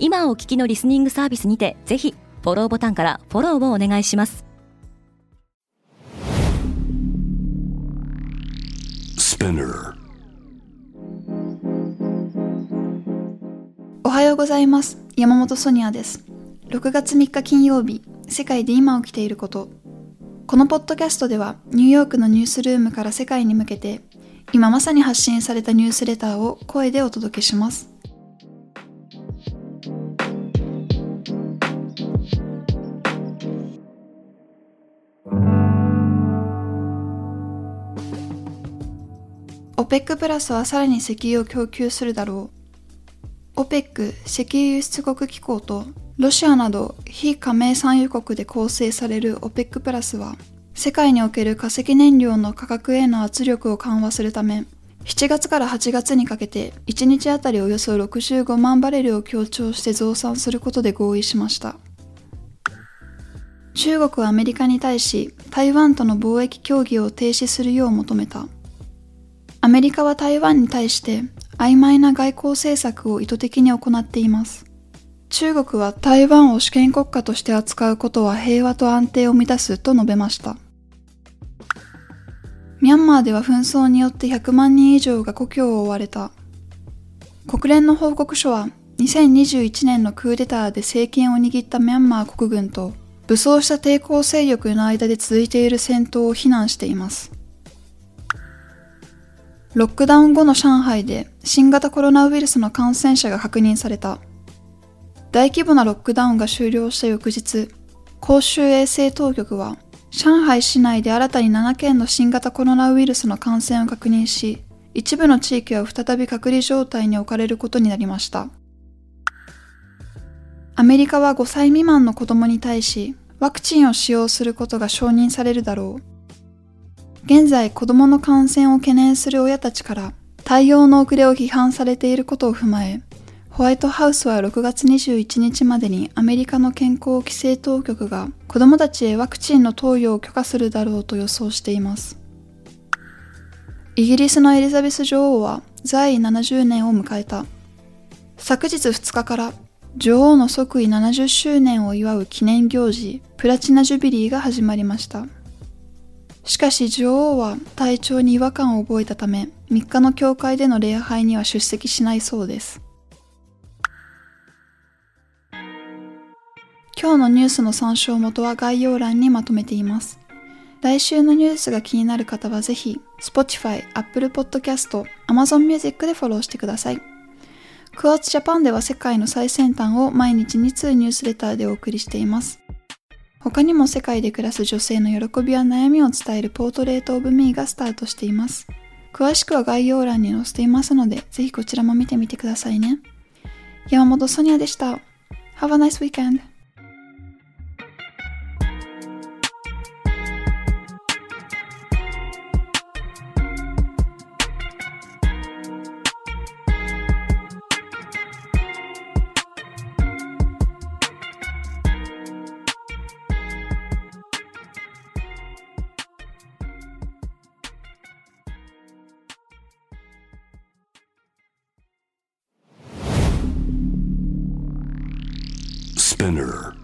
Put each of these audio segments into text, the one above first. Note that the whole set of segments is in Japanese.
今お聞きのリスニングサービスにてぜひフォローボタンからフォローをお願いします。おはようございます。山本ソニアです。6月3日金曜日世界で今起きていること。このポッドキャストではニューヨークのニュースルームから世界に向けて今まさに発信されたニュースレターを声でお届けしますオペックプラスはさらに石油を供給するだろう。オペック石油輸出国機構とロシアなど非加盟産油国で構成されるオペックプラスは世界における化石燃料の価格への圧力を緩和するため7月から8月にかけて1日あたりおよそ65万バレルを強調して増産することで合意しました中国はアメリカに対し台湾との貿易協議を停止するよう求めたアメリカは台湾に対して曖昧な外交政策を意図的に行っています。中国は台湾を主権国家として扱うことは平和と安定を満たすと述べました。ミャンマーでは紛争によって100万人以上が故郷を追われた。国連の報告書は2021年のクーデターで政権を握ったミャンマー国軍と武装した抵抗勢力の間で続いている戦闘を非難しています。ロックダウン後の上海で新型コロナウイルスの感染者が確認された。大規模なロックダウンが終了した翌日、公衆衛生当局は上海市内で新たに7件の新型コロナウイルスの感染を確認し、一部の地域は再び隔離状態に置かれることになりました。アメリカは5歳未満の子供に対し、ワクチンを使用することが承認されるだろう。現在子供の感染を懸念する親たちから対応の遅れを批判されていることを踏まえ、ホワイトハウスは6月21日までにアメリカの健康規制当局が子供たちへワクチンの投与を許可するだろうと予想しています。イギリスのエリザベス女王は在位70年を迎えた。昨日2日から女王の即位70周年を祝う記念行事、プラチナジュビリーが始まりました。しかし女王は体調に違和感を覚えたため3日の教会での礼拝には出席しないそうです。今日のニュースの参照元は概要欄にまとめています。来週のニュースが気になる方はぜひ Spotify、Apple Podcast、Amazon Music でフォローしてください。クワーツジャパンでは世界の最先端を毎日2通ニュースレターでお送りしています。他にも世界で暮らす女性の喜びや悩みを伝えるポートレートオブミーがスタートしています。詳しくは概要欄に載せていますので、ぜひこちらも見てみてくださいね。山本ソニアでした。Have a nice weekend! Spinner.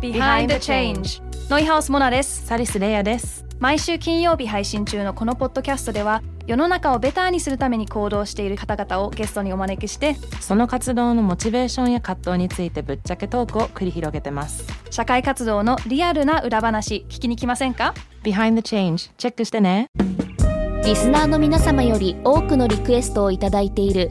Behind the Change ノイハウスモナです。サリスレイヤです。毎週金曜日配信中のこのポッドキャストでは世の中をベターにするために行動している方々をゲストにお招きしてその活動のモチベーションや葛藤についてぶっちゃけトークを繰り広げてます。社会活動のリアルな裏話聞きに来ませんか？Behind the Change チェックしてね。リスナーの皆様より多くのリクエストをいただいている